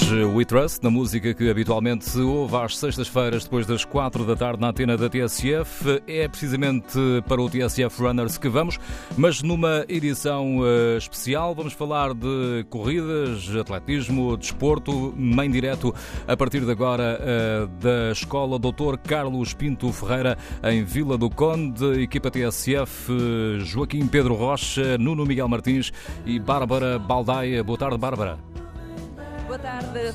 Os We Trust, na música que habitualmente se ouve às sextas-feiras, depois das quatro da tarde, na antena da TSF. É precisamente para o TSF Runners que vamos, mas numa edição uh, especial. Vamos falar de corridas, atletismo, desporto, em direto a partir de agora uh, da Escola Dr. Carlos Pinto Ferreira, em Vila do Conde. Equipa TSF, Joaquim Pedro Rocha, Nuno Miguel Martins e Bárbara Baldaia. Boa tarde, Bárbara. Boa tarde.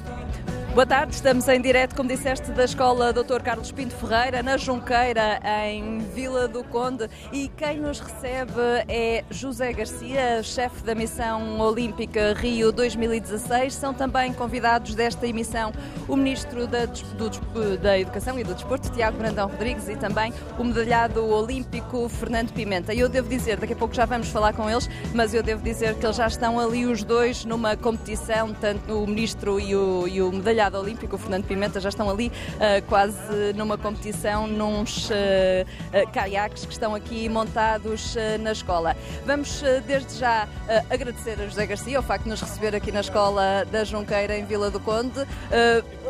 Boa tarde, estamos em direto, como disseste, da Escola Dr. Carlos Pinto Ferreira, na Junqueira, em Vila do Conde. E quem nos recebe é José Garcia, chefe da Missão Olímpica Rio 2016. São também convidados desta emissão o Ministro da, do, da Educação e do Desporto, Tiago Brandão Rodrigues, e também o medalhado olímpico Fernando Pimenta. E eu devo dizer, daqui a pouco já vamos falar com eles, mas eu devo dizer que eles já estão ali os dois numa competição, tanto o Ministro e o, e o medalhado medalhado olímpico, o Fernando Pimenta, já estão ali uh, quase numa competição, nos uh, uh, caiaques que estão aqui montados na escola. Vamos desde já agradecer a José Garcia o facto de nos receber aqui na escola da Junqueira, em Vila do Conde.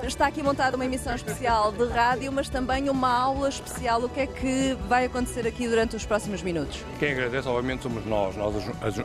está aqui montada uma emissão especial de rádio, mas também uma aula especial. O que é que vai acontecer aqui durante os próximos minutos? Quem agradece, obviamente, somos nós, nós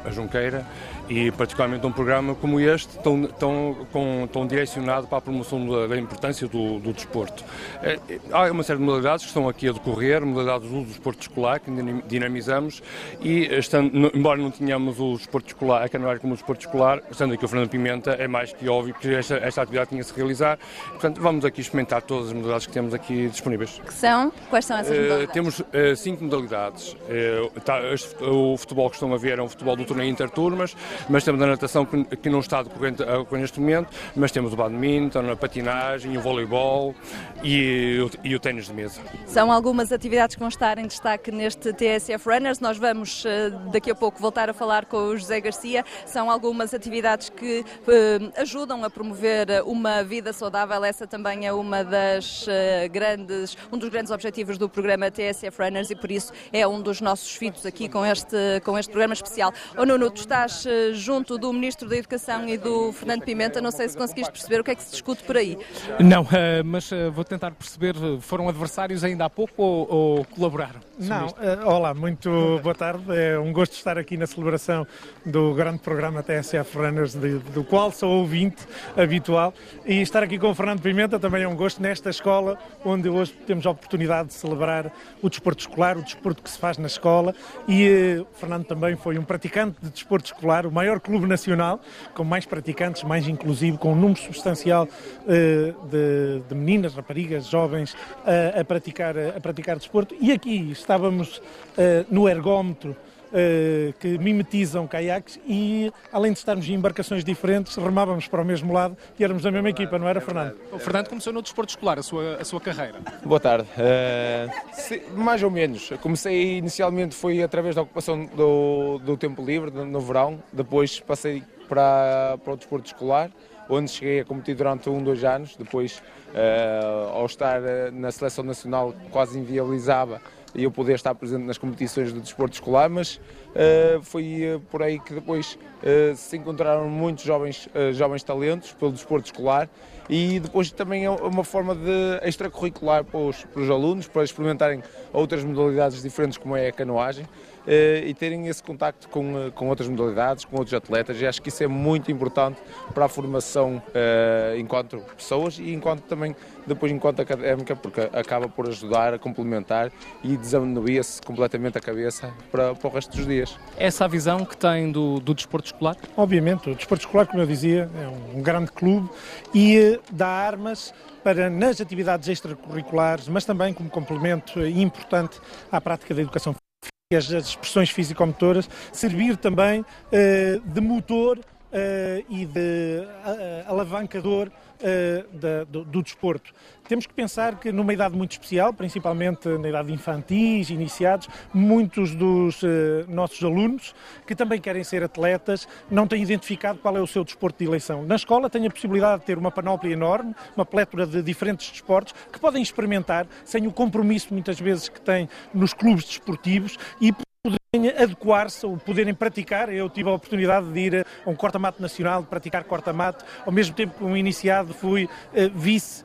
a Junqueira, e particularmente um programa como este, tão, tão, com, tão direcionado para a promoção promoção da, importância do, do desporto. É, há uma série de modalidades que estão aqui a decorrer, modalidades do desporto escolar, que dinamizamos, e estando, embora não tenhamos o desporto escolar, a canoagem como o desporto escolar, estando aqui o Fernando Pimenta, é mais que óbvio que esta, esta atividade tinha -se realizar. Portanto, vamos aqui experimentar todas as modalidades que temos aqui disponíveis. Que são? Quais são essas eh, modalidades? Uh, temos uh, cinco modalidades. Uh, tá, o futebol que estão a ver é um futebol do torneio interturmas, mas temos a natação que, que não está decorrente neste momento, mas temos o badminton, a patinagem, o voleibol e, e o ténis de mesa. São algumas atividades que vão estar em destaque neste TSF Runners. Nós vamos eh, daqui a pouco voltar a falar com o José Garcia. São algumas atividades que uh, ajudam a promover uma vida saudável. Essa também é uma das uh, grandes, um dos grandes objetivos do programa TSF Runners e por isso é um dos nossos fitos aqui com este, com este programa especial. Oh, Nuno, tu estás junto do Ministro da Educação e do Fernando Pimenta. Não sei se conseguiste perceber o que é que se discute por aí. Não, eh, mas eh, vou tentar perceber, foram adversários ainda há pouco ou, ou colaboraram? Não, uh, olá, muito boa tarde. É um gosto estar aqui na celebração do grande programa TSF Runners, de, do qual sou ouvinte habitual. E estar aqui com o Fernando Pimenta também é um gosto nesta escola, onde hoje temos a oportunidade de celebrar o desporto escolar, o desporto que se faz na escola. E uh, o Fernando também foi um praticante de desporto escolar, o maior clube nacional, com mais praticantes, mais inclusivo, com um número substancial de, de, meninas, raparigas, jovens a, praticar, a praticar desporto. E aqui está estávamos uh, no ergómetro uh, que mimetizam caiaques e, além de estarmos em embarcações diferentes, remávamos para o mesmo lado e éramos da mesma equipa, não era, Fernando? O Fernando começou no desporto escolar, a sua, a sua carreira. Boa tarde. Uh, se, mais ou menos. Comecei inicialmente foi através da ocupação do, do tempo livre, no verão, depois passei para, para o desporto escolar onde cheguei a competir durante um, dois anos. Depois, uh, ao estar na seleção nacional, quase inviabilizava e eu poder estar presente nas competições do desporto escolar, mas foi uh, por aí que depois uh, se encontraram muitos jovens, jovens talentos pelo desporto escolar e depois também é uma forma de extracurricular para os, para os alunos, para experimentarem outras modalidades diferentes como é a canoagem eh, e terem esse contacto com, eh, com outras modalidades, com outros atletas. E acho que isso é muito importante para a formação enquanto pessoas e enquanto também depois enquanto académica, porque acaba por ajudar a complementar e desanuia-se completamente a cabeça para, para o resto dos dias. Essa a visão que tem do, do desporto escolar? Obviamente, o desporto escolar, como eu dizia, é um grande clube e dá armas para, nas atividades extracurriculares, mas também como complemento importante à prática da educação as expressões físico-motoras, servir também uh, de motor uh, e de uh, da, do, do, desporto. Temos que pensar que numa idade muito especial, principalmente na idade de infantis, iniciados, muitos dos nossos alunos que também querem ser atletas não têm identificado qual é o seu desporto de eleição. Na escola têm a possibilidade de ter uma panóplia enorme, uma plétora de diferentes desportos que podem experimentar sem o compromisso muitas vezes que têm nos clubes desportivos e adequar-se ou poderem praticar. Eu tive a oportunidade de ir a um corta-mato nacional, de praticar corta-mato, ao mesmo tempo que um iniciado fui uh, vice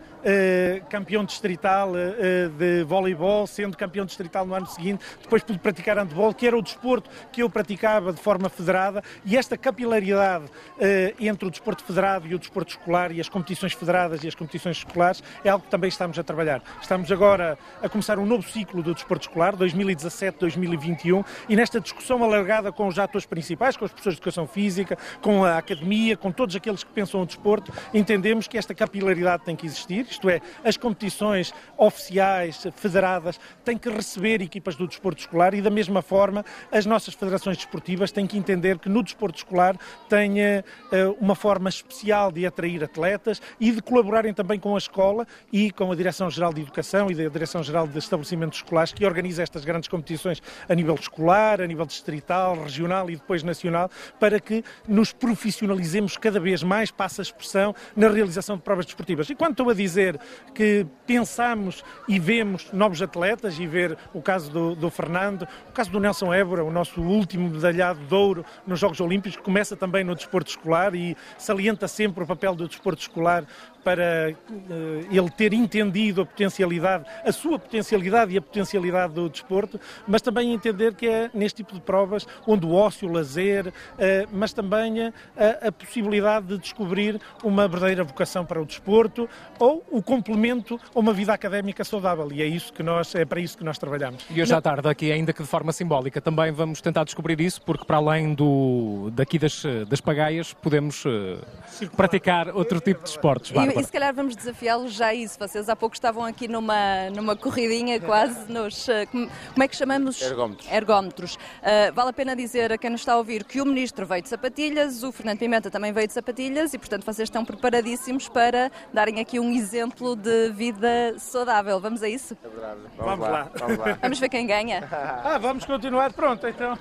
campeão distrital uh, de voleibol, sendo campeão distrital no ano seguinte, depois pude praticar handball, que era o desporto que eu praticava de forma federada, e esta capilaridade entre o desporto federado e o desporto escolar e as competições federadas e as competições escolares é algo que também estamos a trabalhar. Estamos agora a começar um novo ciclo do desporto escolar, 2017-2021, e nesta discussão alargada com os atores principais, com os professores de educação física, com a academia, com todos aqueles que pensam o desporto, entendemos que esta capilaridade tem que existir isto é, as competições oficiais, federadas, têm que receber equipas do desporto escolar e, da mesma forma, as nossas federações desportivas têm que entender que no desporto escolar tenha uh, uma forma especial de atrair atletas e de colaborarem também com a escola e com a Direção-Geral de Educação e da Direção-Geral de Estabelecimentos Escolares, que organiza estas grandes competições a nível escolar, a nível distrital, regional e depois nacional, para que nos profissionalizemos cada vez mais, passa a expressão, na realização de provas desportivas. E quando estou a dizer dizer que pensamos e vemos novos atletas e ver o caso do, do Fernando, o caso do Nelson Évora, o nosso último medalhado de ouro nos Jogos Olímpicos, que começa também no desporto escolar e salienta sempre o papel do desporto escolar para uh, ele ter entendido a potencialidade, a sua potencialidade e a potencialidade do desporto, mas também entender que é neste tipo de provas onde o ócio, o lazer, uh, mas também a, a, possibilidade de descobrir uma verdadeira vocação para o desporto ou o complemento a uma vida académica saudável. E é isso que nós é para isso que nós trabalhamos. E hoje à tarde, aqui ainda que de forma simbólica, também vamos tentar descobrir isso, porque para além do daqui das, das pagaias podemos praticar outro tipo de esportes. E, e se calhar vamos desafiá-los já a isso. Vocês há pouco estavam aqui numa, numa corridinha quase nos. Eh, como é que chamamos? Ergómetros. Ergómetros. Uh, vale a pena dizer a quem nos está a ouvir que o Ministro veio de sapatilhas, o Fernando Pimenta também veio de sapatilhas e, portanto, vocês estão preparadíssimos para darem aqui um exemplo de vida saudável. Vamos a isso? É verdade. Vamos, vamos lá. lá. Vamos lá. Vamos ver quem ganha. ah, vamos continuar. Pronto, então.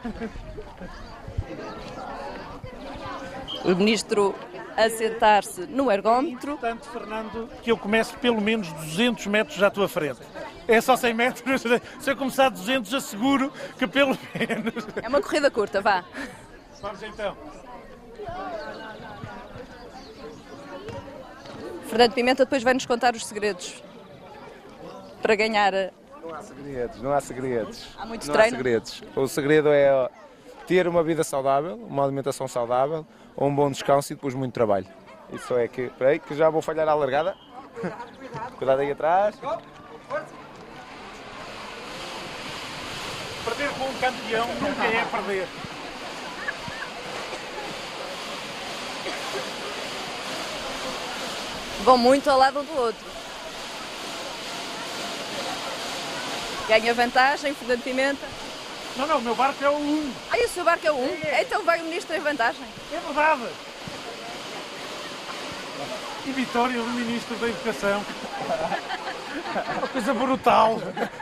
O Ministro a sentar-se no ergómetro. Portanto, Fernando, que eu comece pelo menos 200 metros à tua frente. É só 100 metros, se eu começar 200 asseguro que pelo menos... É uma corrida curta, vá. Vamos então. Fernando Pimenta depois vai-nos contar os segredos para ganhar... Não há segredos, não há segredos. Há muito não treino? Há segredos. O segredo é ter uma vida saudável, uma alimentação saudável, um bom descanso e depois muito trabalho. Isso é que. Espera aí, que já vou falhar a largada. Cuidado aí atrás. Perder com um campeão nunca é perder. Vão muito ao lado um do outro. Ganha vantagem, Fernando Pimenta. Não, não, o meu barco é o 1. Ah, e o seu barco é o 1? É. Então vai o ministro em vantagem. É verdade. E vitória do Ministro da Educação. Uma coisa brutal.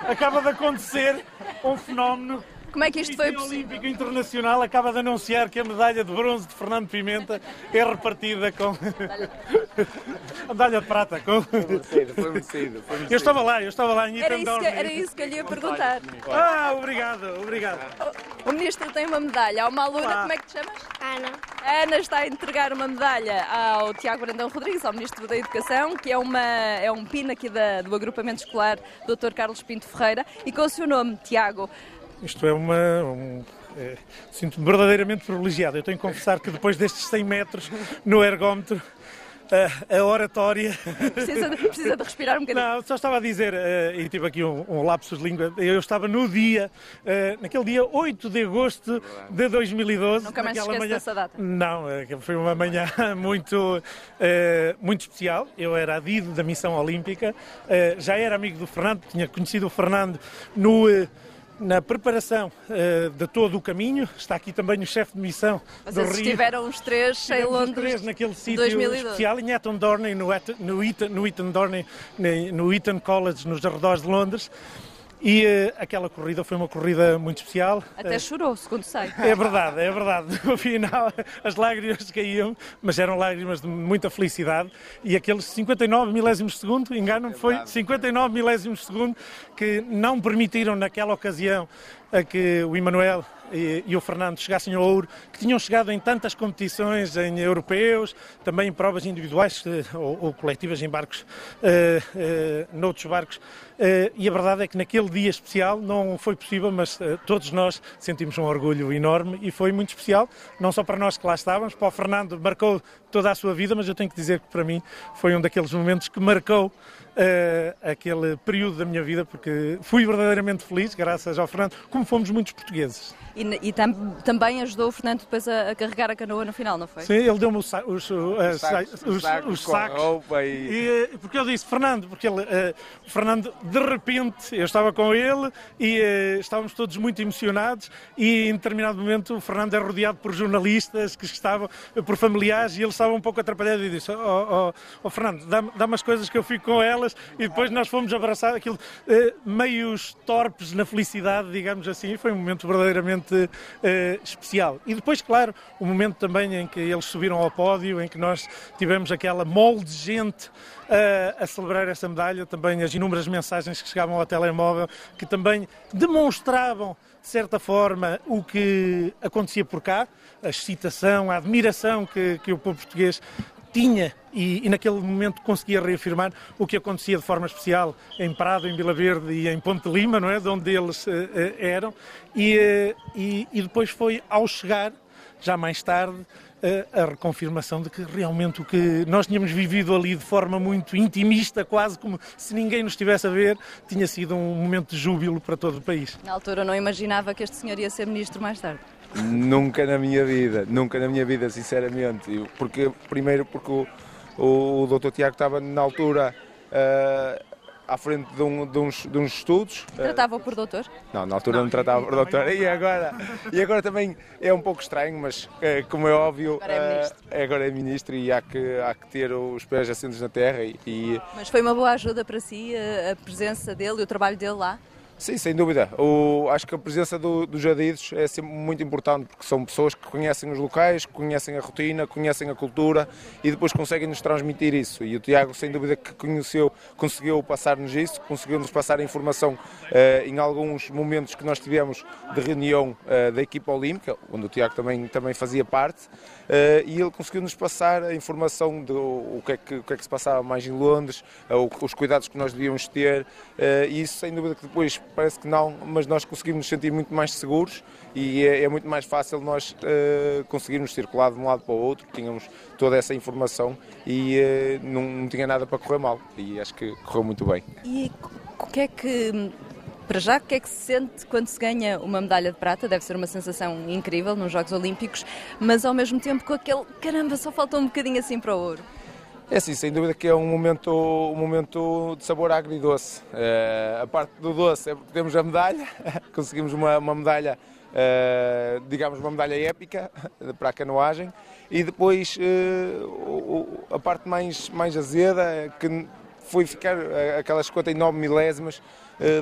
Acaba de acontecer um fenómeno como é que isto foi possível? O Olímpico Internacional acaba de anunciar que a medalha de bronze de Fernando Pimenta é repartida com. a medalha de prata. Com... Foi merecido, foi merecido. Eu estava lá, eu estava lá em era isso, que, era isso que eu lhe ia perguntar. Ah, obrigado, obrigado. O, o ministro tem uma medalha. Há uma aluna, Olá. como é que te chamas? Ana. Ana está a entregar uma medalha ao Tiago Brandão Rodrigues, ao Ministro da Educação, que é, uma, é um PIN aqui da, do agrupamento escolar Dr. Carlos Pinto Ferreira, e com o seu nome, Tiago. Isto é uma. Um, é, Sinto-me verdadeiramente privilegiado. Eu tenho que confessar que depois destes 100 metros no ergómetro. A, a oratória. Precisa de, precisa de respirar um bocadinho. Não, só estava a dizer, uh, e tive aqui um, um lapsus de língua, eu estava no dia, uh, naquele dia 8 de agosto de 2012. Nunca mais esquece manhã... dessa data. Não, uh, foi uma manhã muito, muito especial. Eu era adido da missão olímpica, já era amigo do Fernando, tinha conhecido o Fernando no na preparação uh, de todo o caminho. Está aqui também o chefe de missão Vocês do Rio. estiveram os três em Londres. Os três naquele sítio especial em Eton Dorney, no, no, Eton, no Eton Dorney, no Eton College, nos arredores de Londres. E uh, aquela corrida foi uma corrida muito especial. Até uh, chorou, segundo sei. É verdade, é verdade. No final as lágrimas caíam, mas eram lágrimas de muita felicidade. E aqueles 59 milésimos de segundo, engano-me, foi 59 milésimos de segundo que não permitiram naquela ocasião a que o Emanuel e, e, o Fernando chegassem ao ouro, que tinham chegado em tantas competições, em europeus, também em provas individuais ou, ou coletivas em barcos, uh, uh, noutros barcos. Uh, e a verdade é que naquele dia especial não foi possível, mas uh, todos nós sentimos um orgulho enorme e foi muito especial, não só para nós que lá estávamos, para o Fernando marcou toda a sua vida, mas eu tenho que dizer que para mim foi um daqueles momentos que marcou uh, aquele período da minha vida, porque fui verdadeiramente feliz, graças ao Fernando, como fomos muitos portugueses. E, e tam, também ajudou o Fernando depois a, a, carregar a canoa no final, não foi? Sim, ele deu-me os, os, os, sacos, os, os sacos. E... E, eh, porque eu disse, Fernando, porque ele, uh, o Fernando, de repente, eu estava com ele e uh, estávamos todos muito emocionados e em determinado momento o Fernando é rodeado por jornalistas que estavam, por familiares e ele estava um pouco atrapalhado e disse, oh, oh, oh Fernando, dá-me dá umas coisas que eu fico com elas e depois nós fomos abraçar aquilo, uh, meios torpes na felicidade, digamos assim, foi um momento verdadeiramente uh, especial. E depois, claro, o momento também em que eles subiram ao pódio, em que nós tivemos aquela molde de gente uh, a celebrar essa medalha, também as inúmeras mensagens que chegavam ao telemóvel, que também demonstravam, de certa forma, o que acontecia por cá, a excitação, a admiração que, que o povo português tinha e, e, naquele momento conseguia reafirmar o que acontecia de forma especial em Prado, em Vila Verde e em Ponte Lima, não é? de onde eles uh, eram. E, uh, e, e, depois foi ao chegar, já mais tarde, a reconfirmação de que realmente o que nós tínhamos vivido ali de forma muito intimista, quase como se ninguém nos estivesse a ver, tinha sido um momento de júbilo para todo o país. Na altura não imaginava que este senhor ia ser ministro mais tarde. Nunca na minha vida, nunca na minha vida, sinceramente. Porque, primeiro porque o, o, o Dr. Tiago estava na altura uh, à frente de, um, de, uns, de uns estudos. Tratava por doutor? Não, na altura não, não tratava por doutor. E agora, e agora também é um pouco estranho, mas uh, como é óbvio, agora é, ministro. Uh, agora é ministro e há que, há que ter os pés assentos na terra. E, e... Mas foi uma boa ajuda para si a presença dele e o trabalho dele lá? Sim, sem dúvida. O, acho que a presença do, dos adidos é sempre muito importante porque são pessoas que conhecem os locais, conhecem a rotina, conhecem a cultura e depois conseguem nos transmitir isso. E o Tiago, sem dúvida, que conheceu, conseguiu passar-nos isso, conseguiu-nos passar a informação uh, em alguns momentos que nós tivemos de reunião uh, da equipa olímpica, onde o Tiago também, também fazia parte, e ele conseguiu-nos passar a informação do o que, é que, o que é que se passava mais em Londres, os cuidados que nós devíamos ter, e isso, sem dúvida, que depois parece que não, mas nós conseguimos nos sentir muito mais seguros e é, é muito mais fácil nós uh, conseguirmos circular de um lado para o outro, tínhamos toda essa informação e uh, não, não tinha nada para correr mal e acho que correu muito bem. E o que é que para já, o que é que se sente quando se ganha uma medalha de prata? Deve ser uma sensação incrível nos Jogos Olímpicos, mas ao mesmo tempo com aquele caramba, só falta um bocadinho assim para o ouro. É sim, sem dúvida que é um momento, um momento de sabor agridoce. É, a parte do doce é porque temos a medalha, conseguimos uma, uma medalha, é, digamos, uma medalha épica para a canoagem e depois é, a parte mais, mais azeda, que foi ficar aquelas 59 milésimas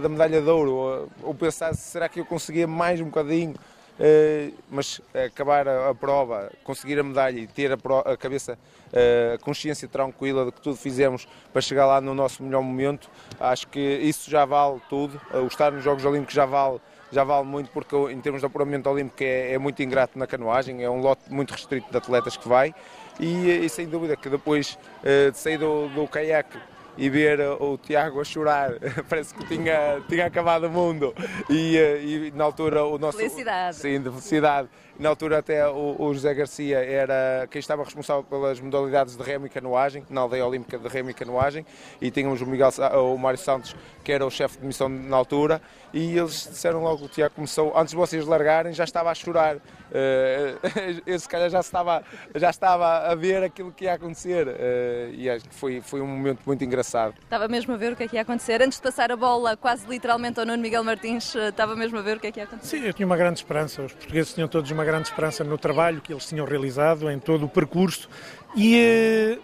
da medalha de ouro, ou pensar, será que eu conseguia mais um bocadinho? Eh, mas acabar a, prova, conseguir a medalha e ter a, cabeça, eh, a consciência tranquila de que tudo fizemos para chegar lá no nosso melhor momento, acho que isso já vale tudo. Eh, o estar nos Jogos Olímpicos já vale já vale muito porque em termos de apuramento olímpico é, é, muito ingrato na canoagem, é um lote muito restrito de atletas que vai e, e sem dúvida que depois de sair do, do caiaque e ver o Tiago a chorar, parece que tinha, tinha acabado o mundo. E, eh, e na altura o nosso. Felicidade. Sim, de felicidade. Na altura até o, o, José Garcia era quem estava responsável pelas modalidades de remo e canoagem, na aldeia olímpica de remo e canoagem, e tínhamos o, Miguel, o Mário Santos, que era o chefe de missão na altura, e eles disseram logo, o Tiago começou, antes de vocês largarem, já estava a chorar. Uh, esse calhar já estava, já estava a ver aquilo que ia acontecer, uh, e acho que foi, foi um momento muito engraçado. Estava mesmo a ver o que é que ia acontecer. Antes de passar a bola quase literalmente ao Nuno Miguel Martins, eh, estava mesmo a ver o que é que ia acontecer. Sim, eu tinha uma grande esperança. Os portugueses tinham todos uma grande esperança no trabalho que eles tinham realizado, em todo o percurso. E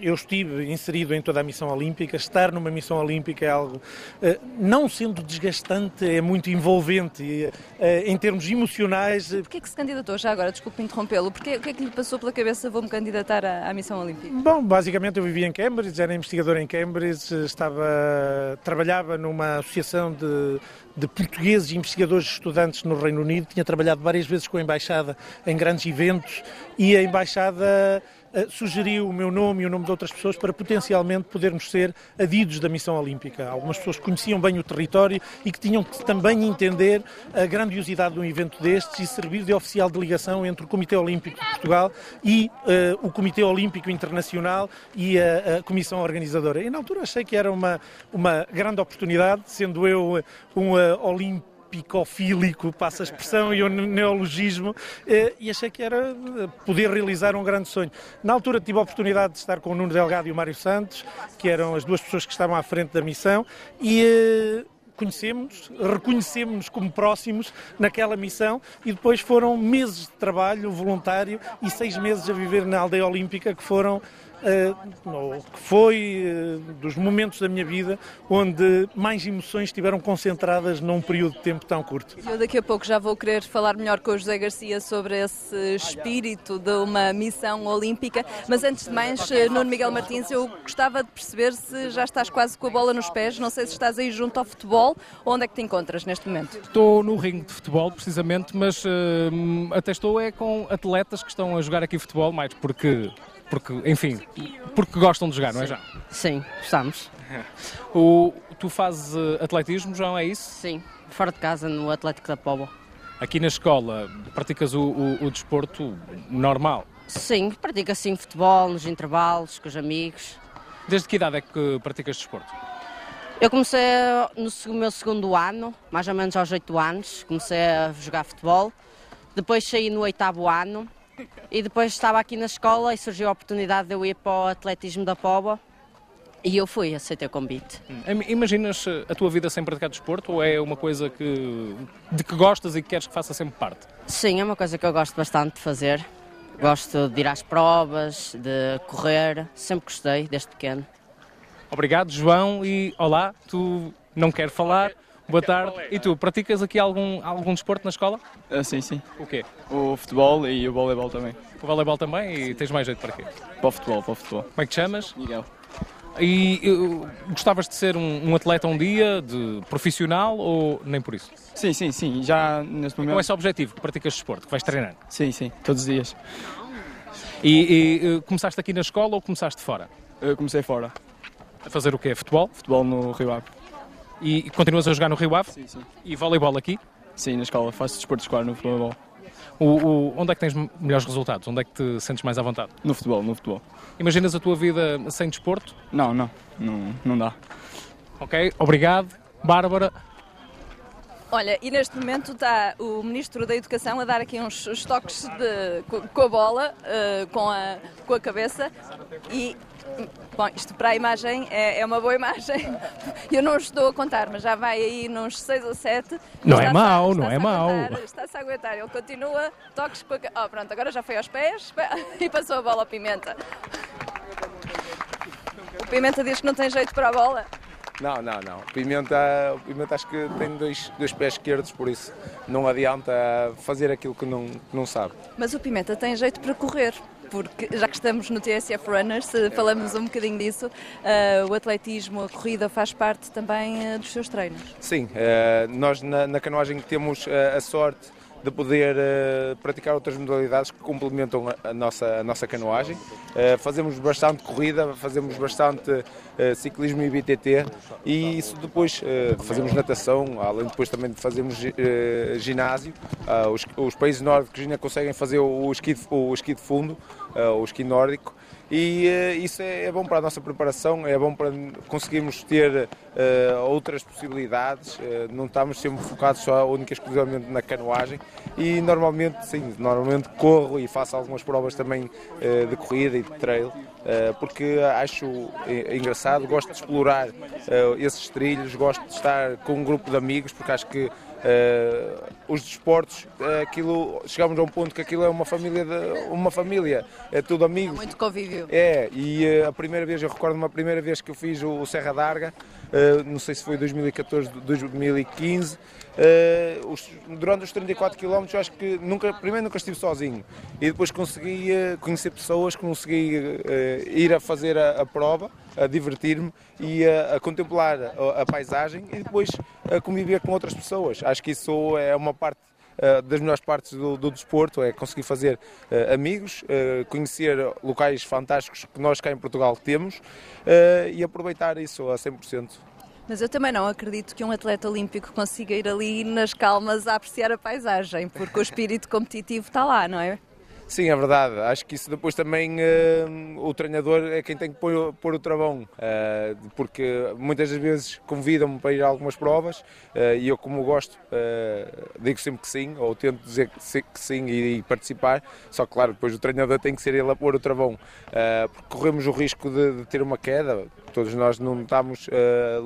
eu estive inserido em toda a missão olímpica. Estar numa missão olímpica é algo, uh, não sendo desgastante, é muito envolvente uh, em termos emocionais. Porquê é que se candidatou já agora? Desculpe interrompê-lo. Porquê, o que é que lhe passou pela cabeça vou-me candidatar à, à, missão olímpica? Bom, basicamente eu vivia em Cambridge, era investigador em Cambridge, estava, trabalhava numa associação de de portugueses investigadores estudantes no Reino Unido. Tinha trabalhado várias vezes com a Embaixada em grandes eventos e a Embaixada eh, sugeriu o meu nome e o nome de outras pessoas para potencialmente podermos ser adidos da missão olímpica. Algumas pessoas que conheciam bem o território e que tinham que também entender a grandiosidade de um evento destes e servir de oficial de ligação entre o Comitê Olímpico de Portugal e uh, o Comitê Olímpico Internacional e a, a, Comissão Organizadora. E na altura achei que era uma, uma grande oportunidade, sendo eu um uh, olímpico picofílico, passa a expressão, e o neologismo, eh, e achei que era eh, poder realizar um grande sonho. Na altura tive a oportunidade de estar com o Nuno Delgado e o Mário Santos, que eram as duas pessoas que estavam à frente da missão, e eh, conhecemos, reconhecemos-nos como próximos naquela missão e depois foram meses de trabalho voluntário e seis meses a viver na aldeia olímpica que foram uh, que foi uh, dos momentos da minha vida onde mais emoções estiveram concentradas num período de tempo tão curto. Eu daqui a pouco já vou querer falar melhor com o José Garcia sobre esse espírito de uma missão olímpica, mas antes de mais, eh, Nuno Miguel Martins, eu gostava de perceber se já estás quase com a bola nos pés, não sei se estás aí junto ao futebol, onde é que te encontras neste momento? Estou no ringue de futebol, precisamente, mas uh, até estou é com atletas que estão a jogar aqui futebol, mais porque porque, enfim, porque gostam de jogar, não é já? Sim, gostamos. O, tu fazes eh, atletismo, João, é isso? Sim, fora de casa, no Atlético da Póvoa. Aqui na escola, praticas o, o, o desporto normal? Sim, pratico assim futebol, nos intervalos, com os amigos. Desde que idade é que praticas desporto? Eu comecei no meu segundo ano, mais ou menos aos oito anos, comecei a jogar futebol. Depois saí no oitavo ano e depois estava aqui na escola e surgiu a oportunidade de eu ir para o atletismo da Póvoa e eu fui, aceitei o convite. Hum. Imaginas a tua vida sem praticar desporto ou é uma coisa que, de que gostas e que queres que faça sempre parte? Sim, é uma coisa que eu gosto bastante de fazer. Gosto de ir às provas, de correr, sempre gostei, desde pequeno. Obrigado, João, e olá, tu não quero falar. Boa tarde. E tu, praticas aqui algum, algum desporto na escola? Uh, sim, sim. O quê? O futebol e o voleibol também. O voleibol também? E tens mais jeito para quê? Para o futebol, para o futebol. Como é que te chamas? Miguel. E uh, gostavas de ser um, um, atleta um dia, de profissional ou nem por isso? Sim, sim, sim. Já neste momento. com esse objetivo que praticas desporto, que vais treinar? Sim, sim. Todos os dias. E, e uh, começaste aqui na escola ou começaste fora? Eu comecei fora. A fazer o quê? Futebol? Futebol no Rio Ave. E continuas a jogar no Rio Ave? Sim, sim. E voleibol aqui? Sim, na escola. Faço desporto escolar no voleibol. O, o, onde é que tens melhores resultados? Onde é que te sentes mais à vontade? No futebol, no futebol. Imaginas a tua vida sem desporto? Não, não. Não, não dá. Ok, obrigado. Bárbara. Olha, e neste momento está o Ministro da Educação a dar aqui uns, toques de, com a bola, uh, com, a, com a cabeça e Bom, isto para a imagem é, é, uma boa imagem. Eu não estou a contar, mas já vai aí nos 6 ou 7. Não é mau, não é mau. Está-se a aguentar, ele continua, toques com a... Oh, pronto, agora já foi aos pés e passou a bola ao Pimenta. O Pimenta diz que não tem jeito para a bola. Não, não, não. O Pimenta, Pimenta acho que tem dois, dois pés esquerdos, por isso não adianta fazer aquilo que não, que não sabe. Mas o Pimenta tem jeito para correr porque já que estamos no TSF Runners, falamos um bocadinho disso, uh, o atletismo, a corrida faz parte também uh, dos seus treinos? Sim, uh, nós na, na canoagem temos a sorte de poder uh, praticar outras modalidades que complementam a, nossa, a nossa canoagem. Uh, fazemos bastante corrida, fazemos bastante uh, ciclismo e BTT e isso depois fazemos natação, além depois também de fazermos ginásio. Os, os, países nórdicos ainda conseguem fazer o, esqui, o esqui de fundo, o esqui nórdico e uh, isso é, é, bom para a nossa preparação, é bom para conseguirmos ter uh, outras possibilidades, uh, não estamos sempre focados só única e exclusivamente na canoagem. E normalmente, sim, normalmente corro e faço algumas provas também de corrida e de trail porque acho engraçado, gosto de explorar esses trilhos, gosto de estar com um grupo de amigos, porque acho que Uh, os desportos, uh, aquilo, chegamos a um ponto que aquilo é uma família, de, uma família, é tudo amigos. Muito convívio. É, e uh, a primeira vez, eu recordo uma primeira vez que eu fiz o, o Serra d'Arga, não sei se foi 2014, 2015, os, durante os 34 km eu acho que nunca, primeiro nunca estive sozinho e depois consegui conhecer pessoas, consegui ir a fazer a, a prova, a divertir-me e a, a contemplar a, a, paisagem e depois a conviver com outras pessoas. Acho que isso é uma parte das melhores partes do, do, desporto, é conseguir fazer uh, amigos, uh, conhecer locais fantásticos que nós cá em Portugal temos e aproveitar isso a 100%. Mas eu também não acredito que um atleta olímpico consiga ir ali nas calmas a apreciar a paisagem, porque o espírito competitivo está lá, não é? Sim, é verdade. Acho que isso depois também uh, o treinador é quem tem que pôr, pôr o travão, uh, porque muitas das vezes convidam-me para ir a algumas provas uh, e eu, como gosto, digo sempre que sim, ou tento dizer que sim e, e, participar. Só que, claro, depois o treinador tem que ser ele a pôr o travão, porque corremos o risco de, de, ter uma queda. Todos nós não estamos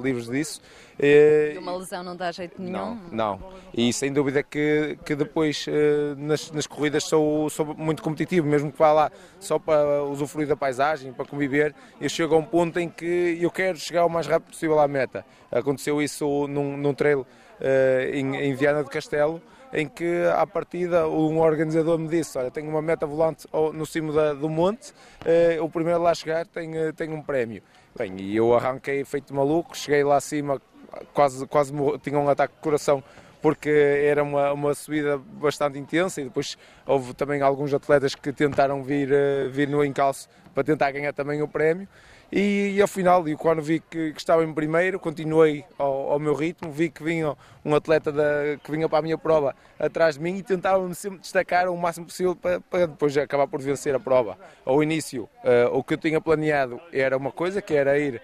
livres disso. E uma lesão não dá jeito nenhum? Não, não. E sem dúvida que, que depois nas, nas corridas sou, sou muito competitivo, mesmo que vá lá só para usufruir da paisagem, para conviver, eu chego a um ponto em que eu quero chegar o mais rápido possível à meta. Aconteceu isso num, num trail uh, em, em Viana do Castelo, em que à partida um organizador me disse, olha, tenho uma meta volante no cimo da, do monte, o primeiro lá chegar tem, tem um prémio. Bem, e eu arranquei feito maluco, cheguei lá acima, quase, quase tinha um ataque de coração porque era uma, uma subida bastante intensa e depois houve também alguns atletas que tentaram vir, uh, vir no encalço para tentar ganhar também o prémio. E, e ao final, quando vi que, que, estava em primeiro, continuei ao, ao, meu ritmo, vi que vinha um atleta da, que vinha para a minha prova atrás de mim e tentava-me sempre destacar o máximo possível para, para, depois acabar por vencer a prova. Ao início, uh, o que eu tinha planeado era uma coisa, que era ir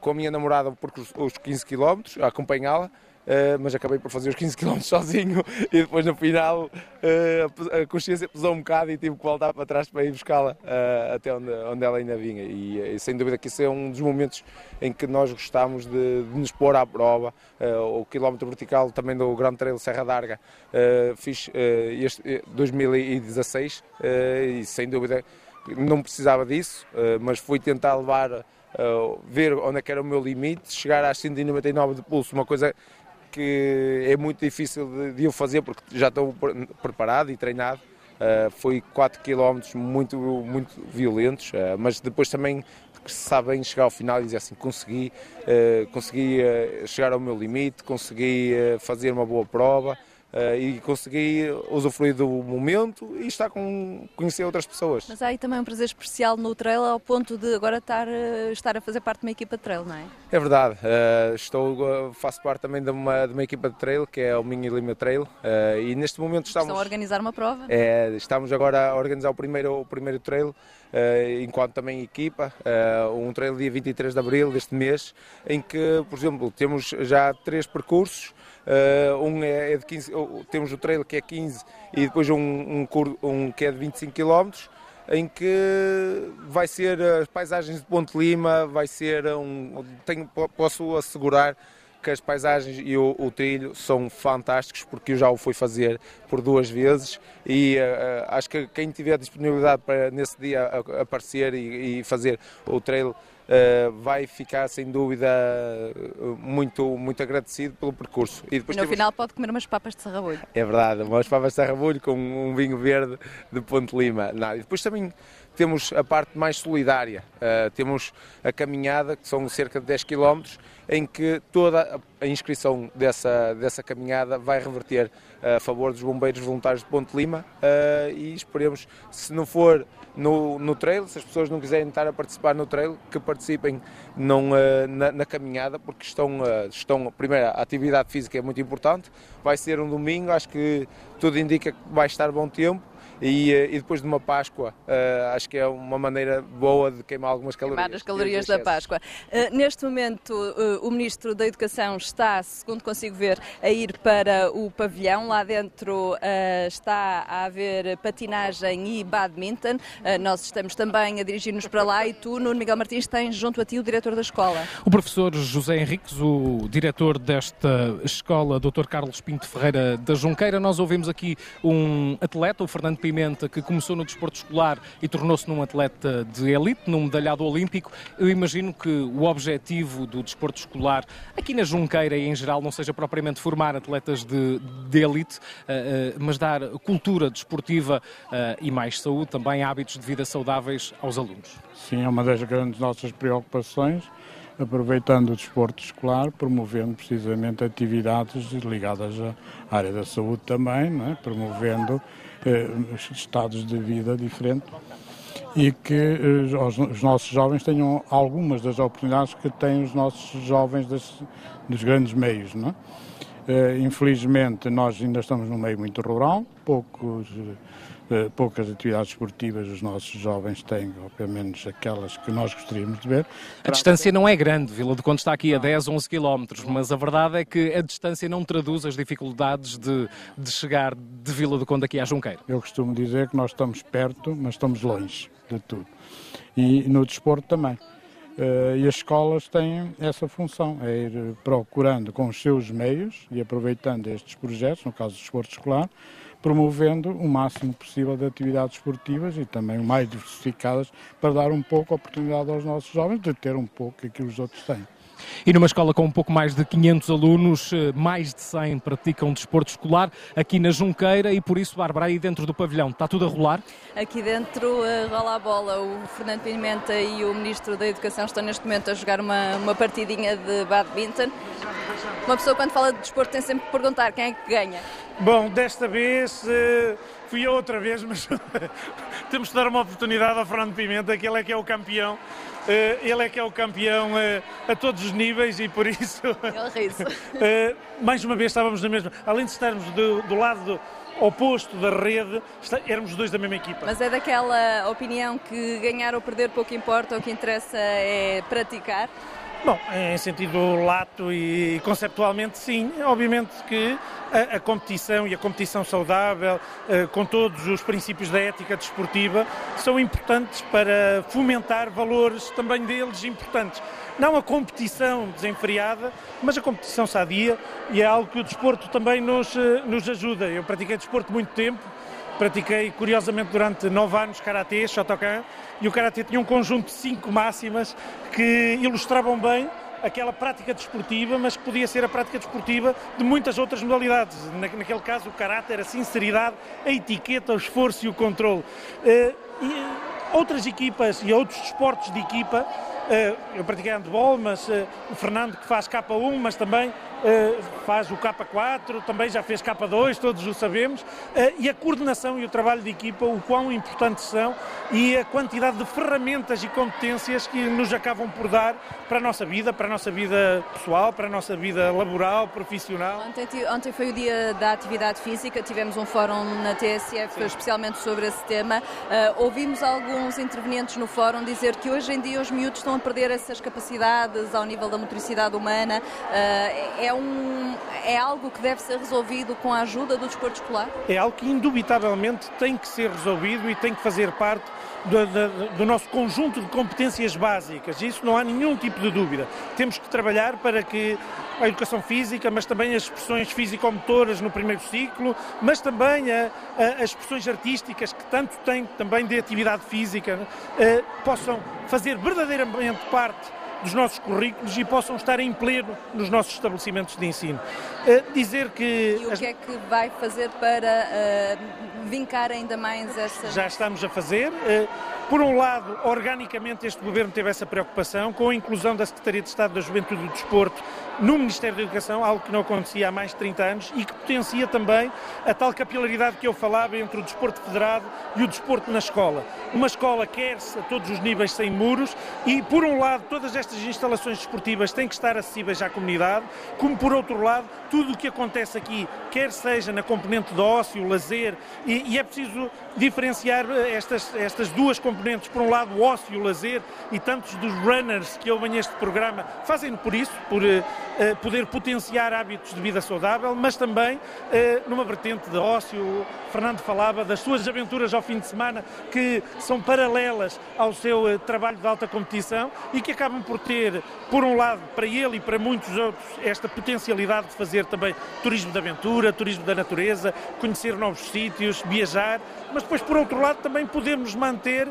com a minha namorada por os 15 km, a acompanhá-la, Uh, mas acabei por fazer os 15 km sozinho e depois no final uh, a consciência pesou um bocado e tive que voltar para trás para ir buscá-la uh, até onde, onde ela ainda vinha. E, e, sem dúvida que isso é um dos momentos em que nós gostamos de, de nos pôr à prova. o quilómetro vertical também do Grand Trail Serra d'Arga fiz este 2016 e sem dúvida não precisava disso, mas fui tentar levar. Uh, ver onde é que era o meu limite, chegar às 199 de pulso, uma coisa que é muito difícil de, de eu fazer porque já estou preparado e treinado. Uh, foi 4 km muito, muito violentos, uh, mas depois também sabem chegar ao final e dizer assim: consegui, uh, consegui chegar ao meu limite, consegui fazer uma boa prova. Uh, e consegui usufruir do momento e estar com conhecer outras pessoas. Mas há aí também um prazer especial no trail ao ponto de agora estar, eh, estar a fazer parte de uma equipa de trail, não é? É verdade. Uh, estou, faço parte também de uma, de uma equipa de trail, que é o Minho Lima Trail, e neste momento estamos... Estão a organizar uma prova? É, estamos agora a organizar o primeiro, o primeiro trail, enquanto também equipa, um trail dia 23 de Abril deste mês, em que, por exemplo, temos já três percursos, um é, é de 15, temos o trail que é 15 e depois um, um, um que é de 25 km, em que vai ser as paisagens de Ponte Lima, vai ser um. Tenho, posso assegurar que as paisagens e o, o, trilho são fantásticos porque eu já o fui fazer por duas vezes e uh, acho que quem tiver disponibilidade para nesse dia aparecer e, e fazer o trail Uh, vai ficar sem dúvida muito, muito agradecido pelo percurso. E, depois e no temos... final pode comer umas papas de sarrabulho. É verdade, umas papas de sarrabulho com um vinho verde de Ponte Lima. Não, e depois também temos a parte mais solidária, uh, temos a caminhada, que são cerca de 10 km, em que toda a inscrição dessa, dessa caminhada vai reverter a favor dos bombeiros voluntários de Ponte Lima. Uh, e esperemos, se não for no, no trail, se as pessoas não quiserem estar a participar no trail, que participem não, uh, na, na, caminhada, porque estão, uh, estão, primeiro, a atividade física é muito importante, vai ser um domingo, acho que tudo indica que vai estar bom tempo, E, eh, e depois de uma Páscoa, uh, acho que é uma maneira boa de queimar algumas calorias. Queimar as calorias da Páscoa. Uh, neste momento, uh, o Ministro da Educação está, segundo consigo ver, a ir para o pavilhão. Lá dentro está a haver patinagem e badminton. nós estamos também a dirigir-nos para lá e tu, Nuno Miguel Martins, tens junto a ti o diretor da escola. O professor José Henriques, o diretor desta escola, Dr. Carlos Pinto Ferreira da Junqueira. Nós ouvimos aqui um atleta, o Fernando Pimenta, que começou no desporto escolar e tornou-se num atleta de elite, num medalhado olímpico. Eu imagino que o objetivo do desporto escolar, aqui na Junqueira e em geral, não seja propriamente formar atletas de, de elite, uh, uh, mas dar cultura desportiva uh, e mais saúde, também hábitos de vida saudáveis aos alunos. Sim, é uma das grandes nossas preocupações aproveitando o desporto escolar, promovendo precisamente atividades ligadas à área da saúde também, é? promovendo eh, estados de vida diferentes e que eh, os, os, nossos jovens tenham algumas das oportunidades que têm os nossos jovens das, dos grandes meios. Não é? eh, infelizmente, nós ainda estamos num meio muito rural, poucos eh, poucas atividades esportivas os nossos jovens têm, ou pelo menos aquelas que nós gostaríamos de ver. A distância não é grande, Vila do Conde está aqui a 10, 11 quilómetros, mas a verdade é que a distância não traduz as dificuldades de, de chegar de Vila do Conde aqui à Junqueira. Eu costumo dizer que nós estamos perto, mas estamos longe de tudo. E no desporto também. Uh, e as escolas têm essa função, é ir procurando com os seus meios e aproveitando estes projetos, no caso do desporto escolar, promovendo o máximo possível de atividades esportivas e também o mais diversificadas para dar um pouco a oportunidade aos nossos jovens de ter um pouco aquilo que os outros têm. E numa escola com um pouco mais de 500 alunos, eh, mais de 100 praticam desporto escolar aqui na Junqueira e por isso, Bárbara, aí dentro do pavilhão, está tudo a rolar? Aqui dentro uh, rola a bola. O Fernando Pimenta e o Ministro da Educação estão neste momento a jogar uma, uma partidinha de badminton. Uma pessoa quando fala de desporto tem sempre que perguntar quem é que ganha. Bom, desta vez uh, fui eu outra vez, mas temos de dar uma oportunidade ao Fernando Pimenta, que ele é que é o campeão eh, ele é que é o campeão eh, a todos os níveis e por isso. Eh, mais uma vez estávamos na mesma. Além de estarmos do, do lado do, oposto da rede, éramos dois da mesma equipa. Mas é daquela opinião que ganhar ou perder pouco importa, o que interessa é praticar? Bom, em sentido lato e conceptualmente, sim. Obviamente que a, a competição e a competição saudável, uh, com todos os princípios da ética desportiva, são importantes para fomentar valores também deles importantes. Não a competição desenfreada, mas a competição sadia, e é algo que o desporto também nos, uh, nos ajuda. Eu pratiquei desporto muito tempo, Pratiquei, curiosamente, durante nove anos Karatê, Shotokan, e o Karatê tinha um conjunto de cinco máximas que ilustravam bem aquela prática desportiva, mas que podia ser a prática desportiva de muitas outras modalidades. naquele caso, o caráter, a sinceridade, a etiqueta, o esforço e o controle. Uh, e outras equipas e outros desportos de equipa, eu pratiquei handball, mas uh, o Fernando que faz K1, mas também eh, faz o K4, também já fez K2, todos o sabemos, eh, e a coordenação e o trabalho de equipa, o quão importantes são e a quantidade de ferramentas e competências que nos acabam por dar para a nossa vida, para a nossa vida pessoal, para a nossa vida laboral, profissional. Ontem, ontem foi o dia da atividade física, tivemos um fórum na TSF Sim. especialmente sobre esse tema. Uh, ouvimos alguns intervenientes no fórum dizer que hoje em dia os miúdos estão a perder essas capacidades ao nível da motricidade humana. Uh, é um, é algo que deve ser resolvido com a ajuda do desporto escolar? É algo que indubitavelmente tem que ser resolvido e tem que fazer parte do, do, do, nosso conjunto de competências básicas. Isso não há nenhum tipo de dúvida. Temos que trabalhar para que a educação física, mas também as expressões físico-motoras no primeiro ciclo, mas também a, a, as expressões artísticas que tanto têm também de atividade física, eh, possam fazer verdadeiramente parte dos nossos currículos e possam estar em pleno nos nossos estabelecimentos de ensino. Uh, dizer que... E o que é que vai fazer para uh, vincar ainda mais essa... Já estamos a fazer. Uh, por um lado, organicamente este Governo teve essa preocupação com a inclusão da Secretaria de Estado da Juventude e do Desporto no Ministério da Educação, algo que não acontecia há mais de 30 anos e que potencia também a tal capilaridade que eu falava entre o desporto federado e o desporto na escola. Uma escola quer-se a todos os níveis sem muros e, por um lado, todas estas estas instalações desportivas têm que estar acessíveis à comunidade, como por outro lado, tudo o que acontece aqui, quer seja na componente de ócio, lazer, e, e é preciso diferenciar estas, estas duas componentes, por um lado o ócio e o lazer, e tantos dos runners que ouvem este programa fazem por isso, por uh, poder potenciar hábitos de vida saudável, mas também uh, numa vertente de ócio. O Fernando falava das suas aventuras ao fim de semana, que são paralelas ao seu uh, trabalho de alta competição e que acabam por ter, por um lado, para ele e para muitos outros, esta potencialidade de fazer também turismo de aventura, turismo da natureza, conhecer novos sítios, viajar, mas depois, por outro lado, também podemos manter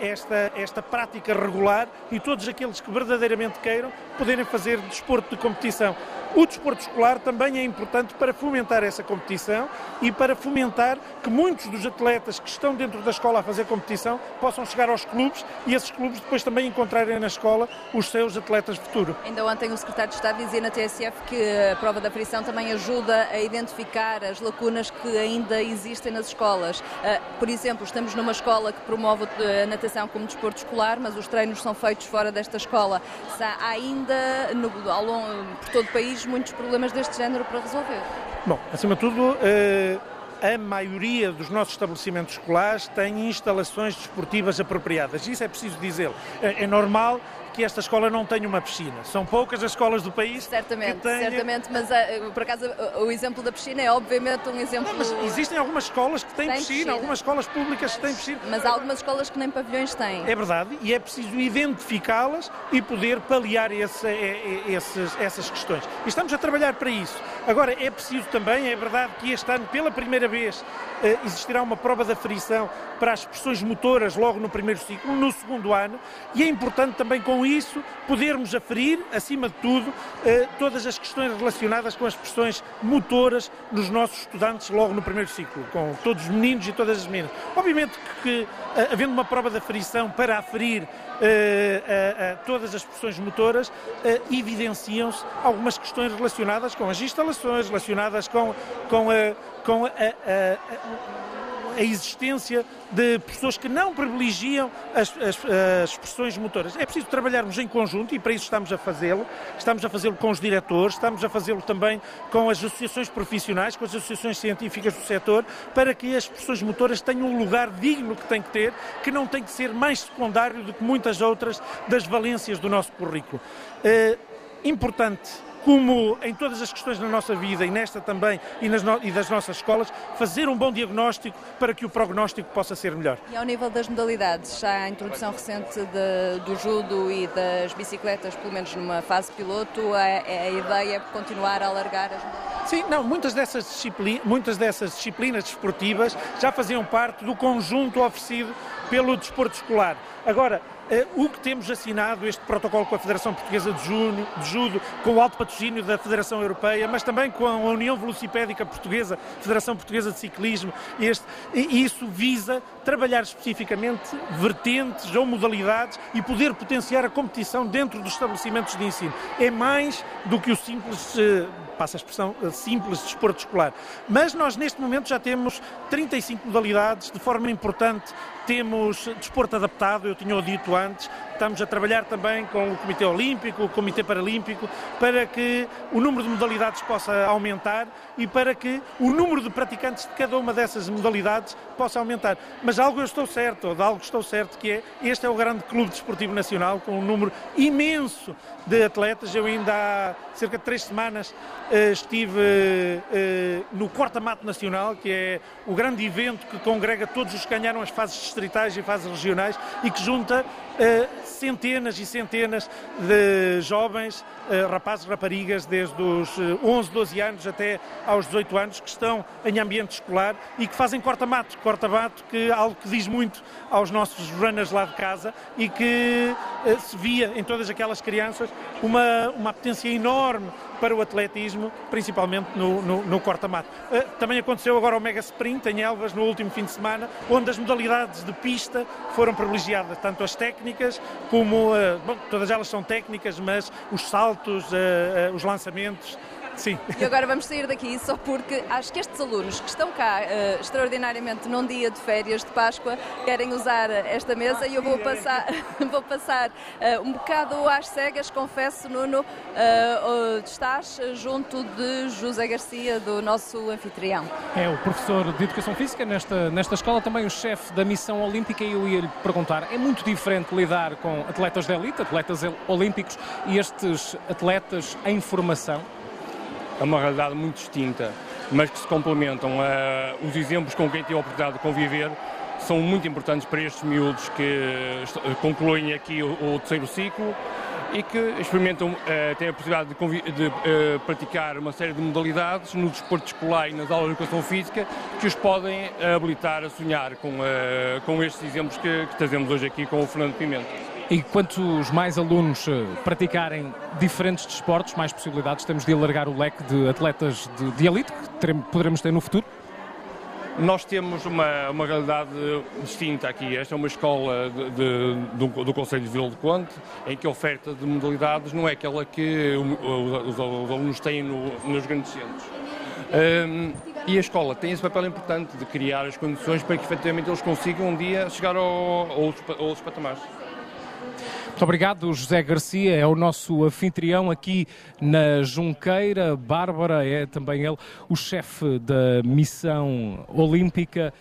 esta, esta prática regular e todos aqueles que verdadeiramente queiram poderem fazer desporto de competição. O desporto escolar também é importante para fomentar essa competição e para fomentar que muitos dos atletas que estão dentro da escola a fazer competição possam chegar aos clubes e esses clubes depois também encontrarem na escola os seus atletas futuro. Ainda ontem o secretário de Estado dizia na TSF que a prova da frição também ajuda a identificar as lacunas que ainda existem nas escolas. Ah, por exemplo, estamos numa escola que promove a natação como desporto escolar, mas os treinos são feitos fora desta escola. Há ainda, no, ao longo, por todo o país, muitos problemas deste género para resolver. Bom, acima de tudo, eh, a maioria dos nossos estabelecimentos escolares tem instalações desportivas apropriadas. Isso é preciso dizer. É, é normal que esta escola não tenha uma piscina. São poucas as escolas do país. Certamente, certamente, mas uh, por acaso o exemplo da piscina é obviamente um exemplo. Não, mas existem algumas escolas que têm Tem piscina, piscina, algumas escolas públicas que têm piscina. Mas há algumas escolas que nem pavilhões têm. É verdade, e é preciso identificá-las e poder paliar esse, esses, essas questões. E estamos a trabalhar para isso. Agora, é preciso também, é verdade que este ano, pela primeira vez, existirá uma prova de aferição para as expressões motoras logo no primeiro ciclo, no segundo ano, e é importante também com isso podermos aferir, acima de tudo, eh, todas as questões relacionadas com as expressões motoras nos nossos estudantes logo no primeiro ciclo, com todos os meninos e todas as meninas. Obviamente que, eh, havendo uma prova de aferição para aferir todas as expressões motoras, evidenciam-se algumas questões relacionadas com as instalações, relacionadas com, com, com a, a existência de pessoas que não privilegiam as, as, as, expressões motoras. É preciso trabalharmos em conjunto e para isso estamos a fazê-lo. Estamos a fazê-lo com os diretores, estamos a fazê-lo também com as associações profissionais, com as associações científicas do setor, para que as expressões motoras tenham um lugar digno que tem que ter, que não tem que ser mais secundário do que muitas outras das valências do nosso currículo. É importante como em todas as questões da nossa vida e nesta também e, no... e, das nossas escolas, fazer um bom diagnóstico para que o prognóstico possa ser melhor. E ao nível das modalidades, já a introdução recente de, do judo e das bicicletas, pelo menos numa fase piloto, a, a ideia é continuar a alargar as modalidades? Sim, não, muitas dessas, disciplinas, muitas dessas disciplinas desportivas já faziam parte do conjunto oferecido pelo desporto escolar. Agora, o que temos assinado, este protocolo com a Federação Portuguesa de, Juno, de Judo, com o alto patrocínio da Federação Europeia, mas também com a União Velocipédica Portuguesa, Federação Portuguesa de Ciclismo, este, e isso visa trabalhar especificamente vertentes ou modalidades e poder potenciar a competição dentro dos estabelecimentos de ensino. É mais do que o simples eh, passa a expressão eh, simples, desporto escolar. Mas nós, neste momento, já temos 35 modalidades, de forma importante, temos desporto adaptado, eu tinha o dito antes, estamos a trabalhar também com o Comitê Olímpico, o Comitê Paralímpico, para que o número de modalidades possa aumentar e para que o número de praticantes de cada uma dessas modalidades possa aumentar. Mas algo eu estou certo, de algo estou certo, que é este é o grande clube desportivo nacional, com um número imenso de atletas. Eu ainda há cerca de três semanas eh, estive eh, no Corta-Mato Nacional, que é o grande evento que congrega todos os que ganharam as fases distritais e fases regionais e que junta centenas e centenas de jovens, rapazes e raparigas, desde os 11, 12 anos até aos 18 anos, que estão em ambiente escolar e que fazem corta-mato. Corta-mato, que é algo que diz muito aos nossos runners lá de casa e que se via em todas aquelas crianças uma, uma potência enorme para o atletismo, principalmente no, no, no corta-mato. Uh, também aconteceu agora o Mega Sprint em Elvas no último fim de semana, onde as modalidades de pista foram privilegiadas, tanto as técnicas como, uh, bom, todas elas são técnicas, mas os saltos, uh, os lançamentos, Sim. E agora vamos sair daqui só porque acho que estes alunos que estão cá uh, extraordinariamente num dia de férias de Páscoa querem usar esta mesa e eu vou passar, vou passar uh, um bocado às cegas, confesso, Nuno, uh, estás junto de José Garcia, do nosso anfitrião. É o professor de Educação Física nesta, nesta escola, também o chefe da missão olímpica e eu ia lhe perguntar, é muito diferente lidar com atletas de elite, atletas olímpicos e estes atletas em formação? É uma realidade muito distinta, mas que se complementam. Uh, os exemplos com quem tive a oportunidade de conviver são muito importantes para estes miúdos que concluem aqui o, o terceiro ciclo e que experimentam, uh, têm a possibilidade de, de uh, praticar uma série de modalidades no desporto escolar e nas aulas de educação física que os podem habilitar a sonhar com, com estes exemplos que, que trazemos hoje aqui com o Fernando Pimenta. E quantos mais alunos eh, praticarem diferentes desportos, mais possibilidades temos de alargar o leque de atletas de, de elite que teremos, poderemos ter no futuro? Nós temos uma, uma realidade distinta aqui. Esta é uma escola de, de, do, do Conselho de Vila do Conte, em que a oferta de modalidades não é aquela que os, os alunos têm no, nos grandes centros. Um, e a escola tem esse papel importante de criar as condições para que efetivamente eles consigam um dia chegar a a outros patamares. Muito obrigado, José Garcia, é o nosso anfitrião aqui na Junqueira. Bárbara é também ele o chefe da missão olímpica,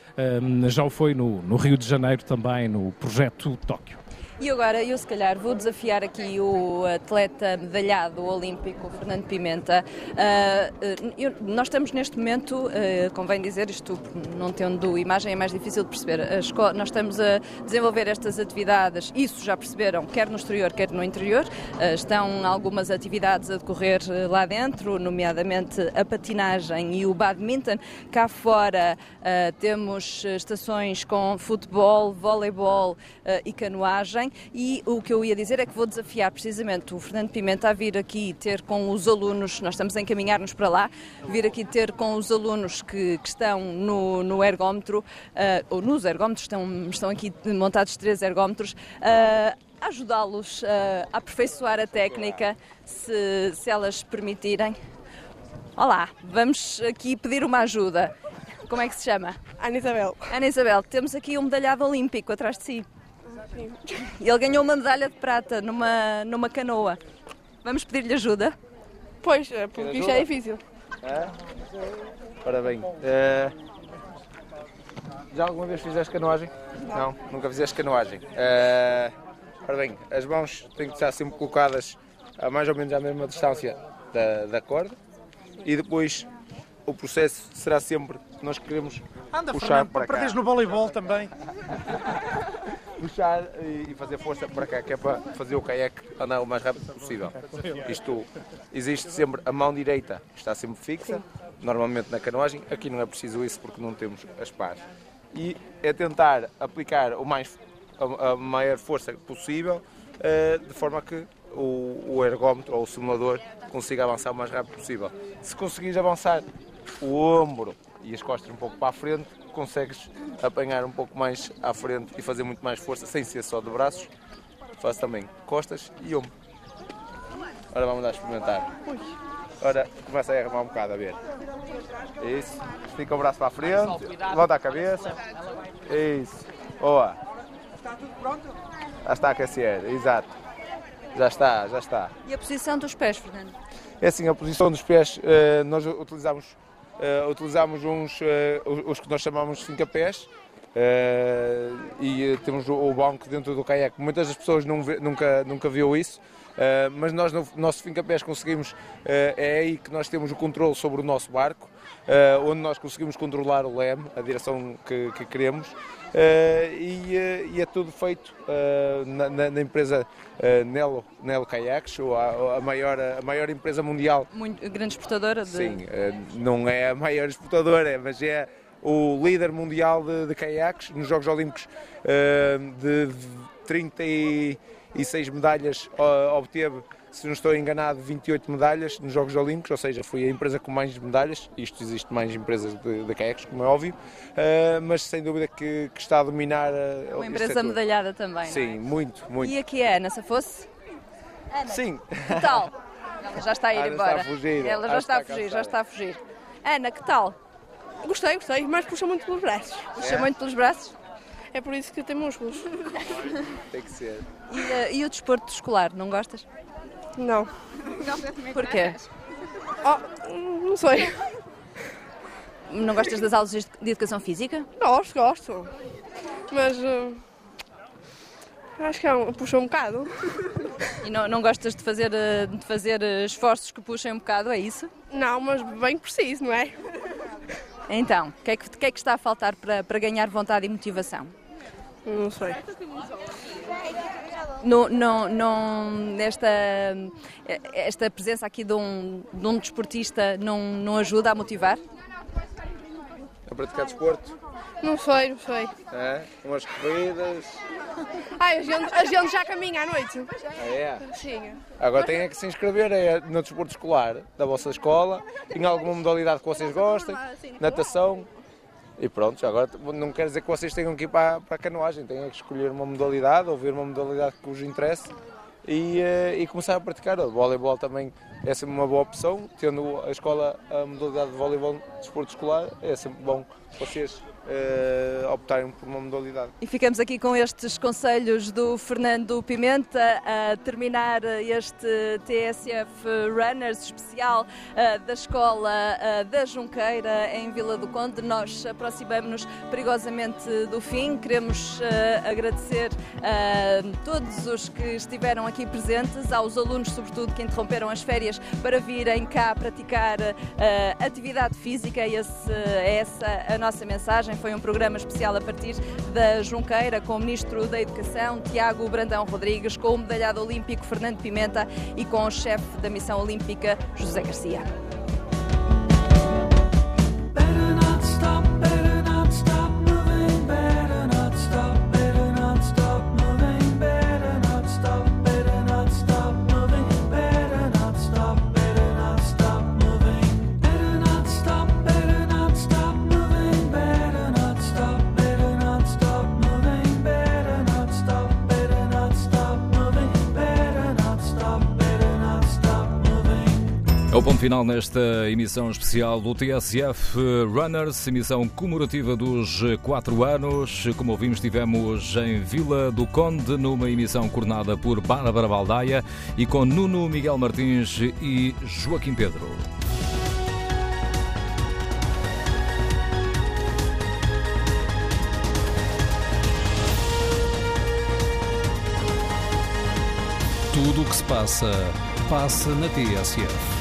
já o foi no, no Rio de Janeiro também, no projeto Tóquio. E agora eu se calhar vou desafiar aqui o atleta medalhado olímpico, Fernando Pimenta. Uh, eu, nós estamos neste momento, uh, convém dizer isto, não tendo imagem é mais difícil de perceber. Escola, nós estamos a desenvolver estas atividades, isso já perceberam, quer no exterior, quer no interior. Uh, estão algumas atividades a decorrer lá dentro, nomeadamente a patinagem e o badminton. Cá fora temos estações com futebol, voleibol e canoagem também. E o que eu ia dizer é que vou desafiar precisamente o Fernando Pimenta a vir aqui ter com os alunos, nós estamos a encaminhar-nos para lá, vir aqui ter com os alunos que, que estão no, no ergómetro, uh, ou nos ergómetros, estão, estão aqui montados três ergómetros, uh, ajudá-los uh, a aperfeiçoar a técnica, se, se elas permitirem. Olá, vamos aqui pedir uma ajuda. Como é que se chama? Ana Isabel. Ana Isabel, temos aqui um medalhado olímpico atrás de si. Sim. E ele ganhou uma medalha de prata numa, numa canoa. Vamos pedir-lhe ajuda? Pois, é, porque isto é difícil. É? Ora bem, é... já alguma vez fizeste canoagem? Não, Não nunca fizeste canoagem. É... Ora bem, as mãos têm que estar sempre colocadas a mais ou menos à mesma distância da, da corda e depois o processo será sempre que nós queremos Anda, puxar Fernando, para, para cá. no voleibol também. puxar e fazer força para cá, que é para fazer o caiaque andar o mais rápido possível. Isto existe sempre a mão direita está sempre fixa, normalmente na canoagem. Aqui não é preciso isso porque não temos as pás. E é tentar aplicar o mais, a, a maior força possível, uh, de forma que o, o ergómetro ou o simulador consiga avançar o mais rápido possível. Se conseguires avançar o ombro e as costas um pouco para a frente, consegues apanhar um pouco mais à frente e fazer muito mais força, sem ser só de braços. Faz também costas e ombro. Ora, vamos lá experimentar. Ora, começa a arrumar um bocado, a ver. Isso. Estica o braço para a frente, levanta a cabeça. Isso. Boa. Está tudo pronto? Já está a aquecer, exato. Já está, já está. E a posição dos pés, Fernando? É assim, a posição dos pés, eh, nós utilizamos uh, utilizamos uns, uh, os que nós chamamos de fincapés uh, e temos o, o, banco dentro do caiaque. Muitas das pessoas vê, nunca, nunca viu isso, mas nós no nosso fincapés conseguimos, é aí que nós temos o controle sobre o nosso barco, onde nós conseguimos controlar o leme, a direção que, que queremos. Uh, e, uh, e, é tudo feito uh, na, na, empresa Nelo, Nelo Kayaks, ou a, a, maior, a maior empresa mundial. Muito grande exportadora de... Sim, não é a maior exportadora, mas é o líder mundial de, de caiaques nos Jogos Olímpicos de 36 medalhas obteve se não estou enganado, 28 medalhas nos Jogos Olímpicos, ou seja, foi a empresa com mais medalhas. Isto existe mais empresas de, de caiaques, como é óbvio, uh, mas sem dúvida que, que, está a dominar. Uh, Uma empresa medalhada também. Sim, é? muito, muito. E aqui é Ana, se fosse? Ana, Sim. Que tal? Ela já está a ir Ah, já embora. está a fugir. Ela já Ah, está a está fugir, já está a fugir. Ana, que tal? Gostei, gostei, mas puxa muito pelos braços. Puxa É? muito pelos braços? É por isso que tem músculos. Tem que ser. E, eh, e o desporto escolar, não gostas? Não. Porquê? Oh, não sei. Não gostas das aulas de educação física? Gosto, gosto. Mas. eh, acho que é um, puxa um bocado. E não, não gostas de fazer, eh, de fazer eh, esforços que puxem um bocado, é isso? Não, mas bem preciso, não é? Então, o que, é que, que é que está a faltar para, para ganhar vontade e motivação? Não sei. Não, não, não, esta, esta presença aqui de um, de um desportista não, não ajuda a motivar? A praticar desporto? Não sei, não sei. É? Umas corridas. Ai, a gente, a gente já caminha à noite. Ah, é? Sim. Agora têm é que se inscrever é, no desporto escolar da vossa escola, em alguma modalidade que vocês gostem, natação. E pronto, agora não quer dizer que vocês tenham que ir para, para a canoagem, têm que escolher uma modalidade, ou ver uma modalidade que vos interesse e, eh, e começar a praticar. O voleibol também é sempre uma boa opção, tendo a escola a modalidade de voleibol de desporto escolar, é sempre bom vocês eh, optarem por uma modalidade. E ficamos aqui com estes conselhos do Fernando Pimenta a terminar este TSF Runners especial eh, da Escola eh, da Junqueira em Vila do Conde. Nós aproximamos-nos perigosamente do fim. Queremos eh, agradecer a todos os que estiveram aqui presentes, aos alunos, sobretudo, que interromperam as férias para virem cá praticar eh, atividade física. Esse, é essa a nossa mensagem. Foi um programa especial a partir da Junqueira com o Ministro da Educação, Tiago Brandão Rodrigues, com o medalhado olímpico Fernando Pimenta e com o chefe da Missão Olímpica, José Garcia. Ponto final nesta emissão especial do TSF Runners, emissão comemorativa dos 4 anos. Como ouvimos, estivemos em Vila do Conde, numa emissão coordenada por Bárbara Baldaia e com Nuno Miguel Martins e Joaquim Pedro. Tudo o que se passa, passa na TSF.